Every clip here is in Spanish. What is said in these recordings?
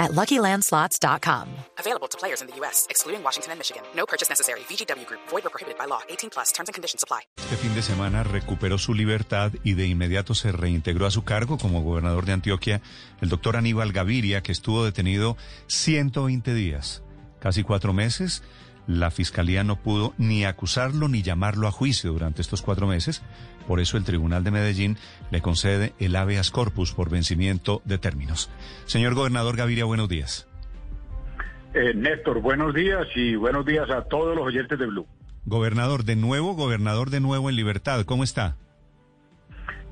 at LuckyLandSlots.com. Available to players in the U.S., excluding Washington and Michigan. No purchase necessary. VGW Group. Void or prohibited by law. 18 plus. Terms and conditions apply. Este fin de semana recuperó su libertad y de inmediato se reintegró a su cargo como gobernador de Antioquia el doctor Aníbal Gaviria, que estuvo detenido 120 días, casi cuatro meses. La fiscalía no pudo ni acusarlo ni llamarlo a juicio durante estos cuatro meses. Por eso el Tribunal de Medellín le concede el habeas corpus por vencimiento de términos. Señor gobernador Gaviria, buenos días. Eh, Néstor, buenos días y buenos días a todos los oyentes de Blue. Gobernador, de nuevo, gobernador de nuevo en libertad, ¿cómo está?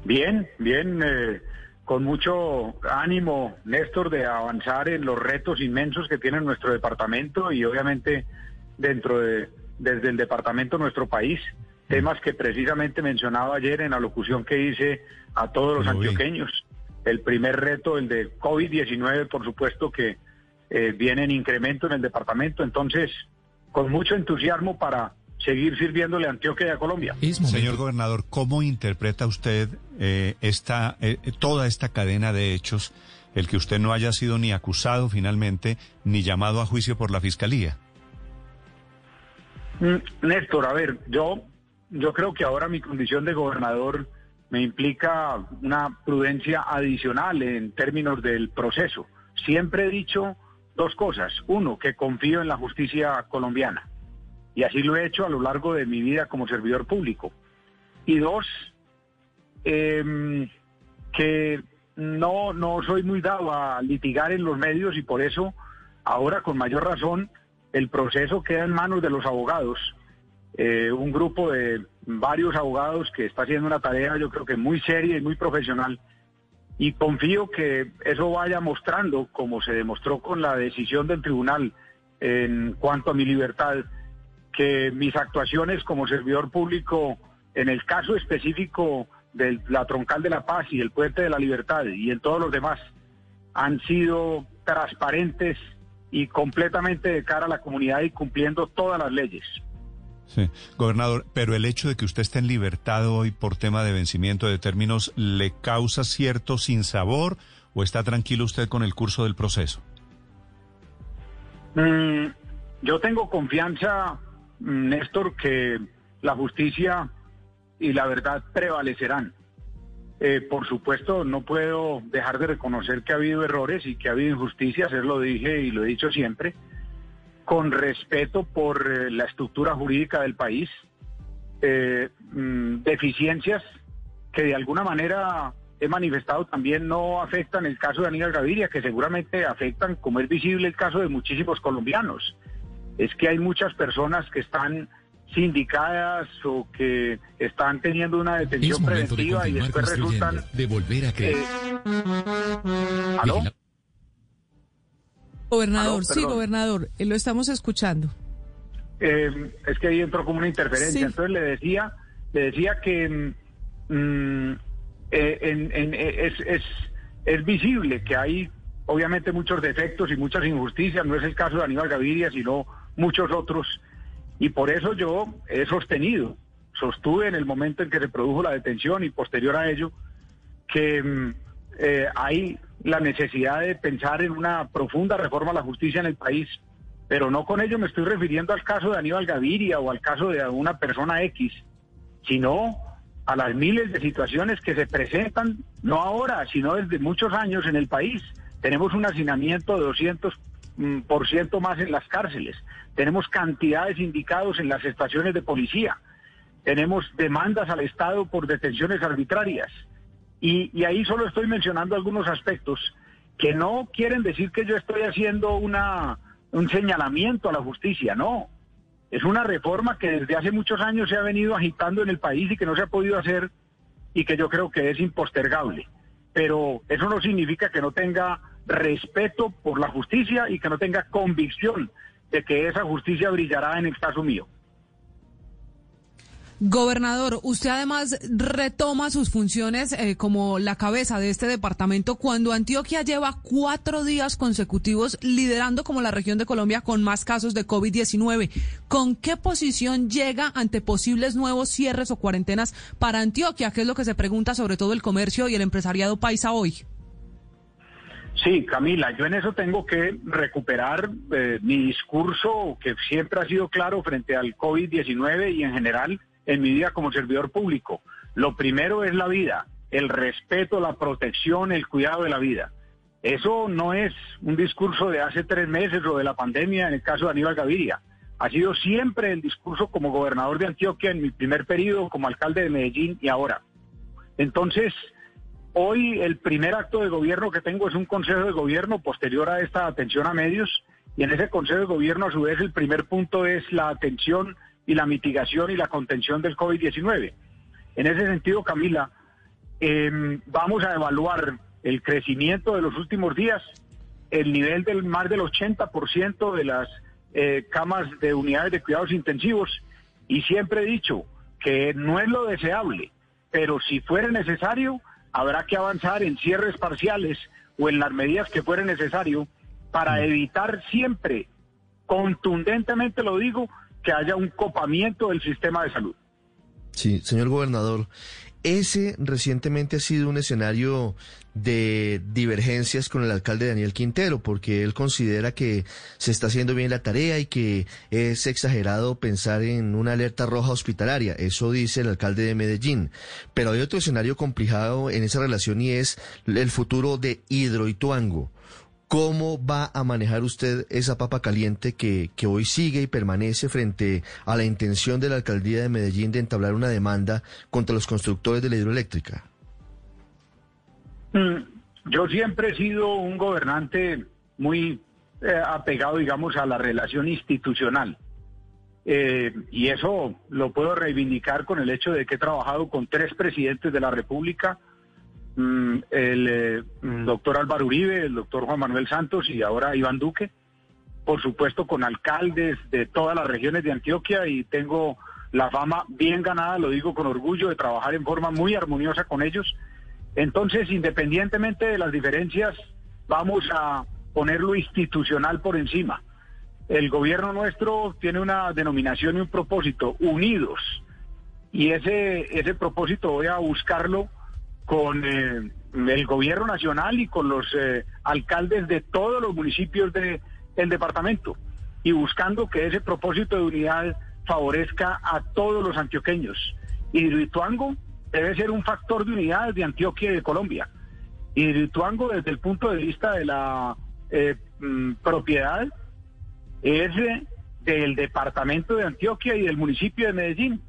Bien, bien, eh, con mucho ánimo, Néstor, de avanzar en los retos inmensos que tiene nuestro departamento y obviamente dentro de, desde el departamento nuestro país, temas que precisamente mencionaba ayer en la locución que hice a todos los antioqueños. El primer reto, el de COVID-19, por supuesto que eh, viene en incremento en el departamento, entonces con mucho entusiasmo para seguir sirviéndole a Antioquia y a Colombia. Señor gobernador, ¿cómo interpreta usted eh, esta, eh, toda esta cadena de hechos, el que usted no haya sido ni acusado finalmente, ni llamado a juicio por la fiscalía? Mm, Néstor, a ver, yo, yo creo que ahora mi condición de gobernador me implica una prudencia adicional en términos del proceso. Siempre he dicho dos cosas. Uno, que confío en la justicia colombiana. Y así lo he hecho a lo largo de mi vida como servidor público. Y dos, em, que no, no soy muy dado a litigar en los medios y por eso ahora con mayor razón el proceso queda en manos de los abogados. Eh, un grupo de varios abogados que está haciendo una tarea yo creo que muy seria y muy profesional y confío que eso vaya mostrando, como se demostró con la decisión del tribunal en cuanto a mi libertad, que mis actuaciones como servidor público en el caso específico de la troncal de la paz y el puente de la libertad y en todos los demás han sido transparentes y completamente de cara a la comunidad y cumpliendo todas las leyes. Sí, gobernador, pero el hecho de que usted esté en libertad hoy por tema de vencimiento de términos, ¿le causa cierto sinsabor o está tranquilo usted con el curso del proceso? Mm, yo tengo confianza, mm, Néstor, que la justicia y la verdad prevalecerán. Eh, por supuesto, no puedo dejar de reconocer que ha habido errores y que ha habido injusticias, eso lo dije y lo he dicho siempre, con respeto por eh, la estructura jurídica del país, eh, mm, deficiencias que de alguna manera he manifestado también no afectan el caso de Aníbal Gaviria, que seguramente afectan, como es visible, el caso de muchísimos colombianos. Es que hay muchas personas que están sindicadas o que están teniendo una detención Es momento de preventiva y después resultan... de volver a creer. eh, ¿Aló? Gobernador, Aló, sí, gobernador, eh, lo estamos escuchando. Eh, es que ahí entró como una interferencia. Sí. Entonces le decía, le decía que mm, eh, en- en- eh, es, es, es visible que hay obviamente muchos defectos y muchas injusticias. No es el caso de Aníbal Gaviria, sino muchos otros. Y por eso yo he sostenido, sostuve en el momento en que se produjo la detención y posterior a ello, que mm, eh, hay la necesidad de pensar en una profunda reforma a la justicia en el país, pero no con ello me estoy refiriendo al caso de Aníbal Gaviria o al caso de una persona X, sino a las miles de situaciones que se presentan, no ahora, sino desde muchos años en el país. Tenemos un hacinamiento de 200 mm, por ciento más en las cárceles, tenemos cantidades indicados en las estaciones de policía, tenemos demandas al Estado por detenciones arbitrarias. Y, y ahí solo estoy mencionando algunos aspectos que no quieren decir que yo estoy haciendo una, un señalamiento a la justicia, no. Es una reforma que desde hace muchos años se ha venido agitando en el país y que no se ha podido hacer y que yo creo que es impostergable. Pero eso no significa que no tenga respeto por la justicia y que no tenga convicción de que esa justicia brillará en el caso mío. Gobernador, usted además retoma sus funciones eh, como la cabeza de este departamento cuando Antioquia lleva cuatro días consecutivos liderando como la región de Colombia con más casos de COVID-19. ¿Con qué posición llega ante posibles nuevos cierres o cuarentenas para Antioquia? ¿Qué es lo que se pregunta sobre todo el comercio y el empresariado paisa hoy? Sí, Camila, yo en eso tengo que recuperar eh, mi discurso que siempre ha sido claro frente al COVID-19 y en general en mi vida como servidor público. Lo primero es la vida, el respeto, la protección, el cuidado de la vida. Eso no es un discurso de hace tres meses o de la pandemia en el caso de Aníbal Gaviria. Ha sido siempre el discurso como gobernador de Antioquia en mi primer periodo, como alcalde de Medellín y ahora. Entonces, hoy el primer acto de gobierno que tengo es un consejo de gobierno posterior a esta atención a medios y en ese consejo de gobierno a su vez el primer punto es la atención y la mitigación y la contención del COVID-19. En ese sentido, Camila, em, vamos a evaluar el crecimiento de los últimos días, el nivel del más del 80% de las eh, camas de unidades de cuidados intensivos y siempre he dicho que no es lo deseable, pero si fuera necesario, habrá que avanzar en cierres parciales o en las medidas que fuera necesario para mm. evitar siempre, contundentemente lo digo, que haya un copamiento del sistema de salud. Sí, señor gobernador, ese recientemente ha sido un escenario de divergencias con el alcalde Daniel Quintero, porque él considera que se está haciendo bien la tarea y que es exagerado pensar en una alerta roja hospitalaria. Eso dice el alcalde de Medellín. Pero hay otro escenario complicado en esa relación y es el futuro de Hidroituango. ¿Cómo va a manejar usted esa papa caliente que, que, hoy sigue y permanece frente a la intención de la alcaldía de Medellín de entablar una demanda contra los constructores de la hidroeléctrica? Mm, yo siempre he sido un gobernante muy eh, apegado, digamos, a la relación institucional. Eh, y eso lo puedo reivindicar con el hecho de que he trabajado con tres presidentes de la República el eh, mm, doctor Álvaro Uribe, el doctor Juan Manuel Santos y ahora Iván Duque, por supuesto con alcaldes de todas las regiones de Antioquia y tengo la fama bien ganada, lo digo con orgullo, de trabajar en forma muy armoniosa con ellos. Entonces, independientemente de las diferencias, vamos a poner lo institucional por encima. El gobierno nuestro tiene una denominación y un propósito, unidos. Y ese, ese propósito voy a buscarlo con eh, el gobierno nacional y con los eh, alcaldes de todos los municipios del departamento y buscando que ese propósito de unidad favorezca a todos los antioqueños. Y Hidroituango debe ser un factor de unidad de Antioquia y de Colombia. Y Hidroituango desde el punto de vista de la eh, mm, propiedad es del departamento de Antioquia y del municipio de Medellín.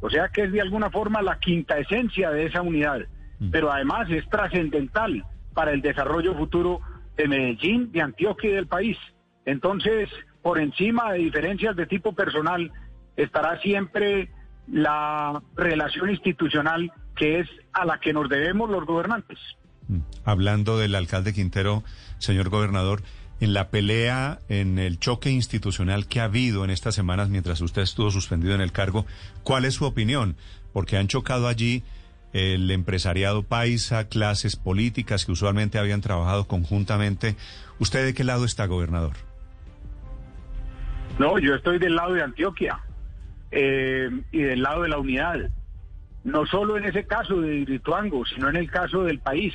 O sea que es de alguna forma la quinta esencia de esa unidad. Mm. pero además es trascendental para el desarrollo futuro de Medellín, de Antioquia y del país. Entonces, por encima de diferencias de tipo personal, estará siempre la relación institucional que es a la que nos debemos los gobernantes. Mm. Hablando del alcalde Quintero, señor gobernador, en la pelea, en el choque institucional que ha habido en estas semanas mientras usted estuvo suspendido en el cargo, ¿cuál es su opinión? Porque han chocado allí el empresariado paisa, clases políticas que usualmente habían trabajado conjuntamente. ¿Usted de qué lado está, gobernador? No, yo estoy del lado de Antioquia eh, y del lado de la unidad. No solo en ese caso de Rituango, sino en el caso del país.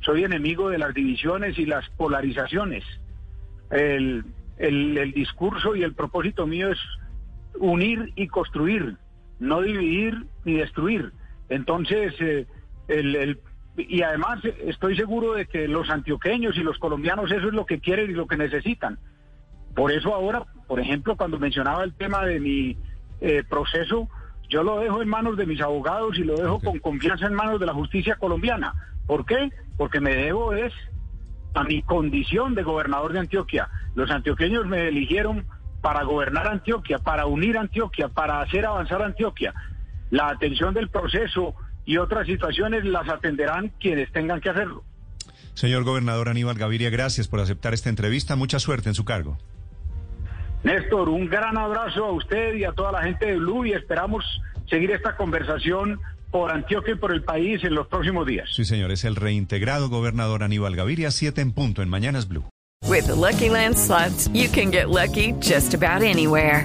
Soy enemigo de las divisiones y las polarizaciones. el discurso y el propósito mío es unir y construir, no dividir ni destruir. Entonces, eh, el, y además estoy seguro de que los antioqueños y los colombianos eso es lo que quieren y lo que necesitan. Por eso ahora, por ejemplo, cuando mencionaba el tema de mi eh, proceso, yo lo dejo en manos de mis abogados y lo dejo con confianza en manos de la justicia colombiana. ¿Por qué? Porque me debo es a mi condición de gobernador de Antioquia. Los antioqueños me eligieron para gobernar Antioquia, para unir Antioquia, para hacer avanzar Antioquia la atención del proceso y otras situaciones las atenderán quienes tengan que hacerlo. Señor gobernador Aníbal Gaviria, gracias por aceptar esta entrevista. Mucha suerte en su cargo. Néstor, un gran abrazo a usted y a toda la gente de Blue y esperamos seguir esta conversación por Antioquia y por el país en los próximos días. Sí, señor, es el reintegrado gobernador Aníbal Gaviria, 7 en punto en Mañanas Blue. With the Lucky Land slots, you can get lucky just about anywhere.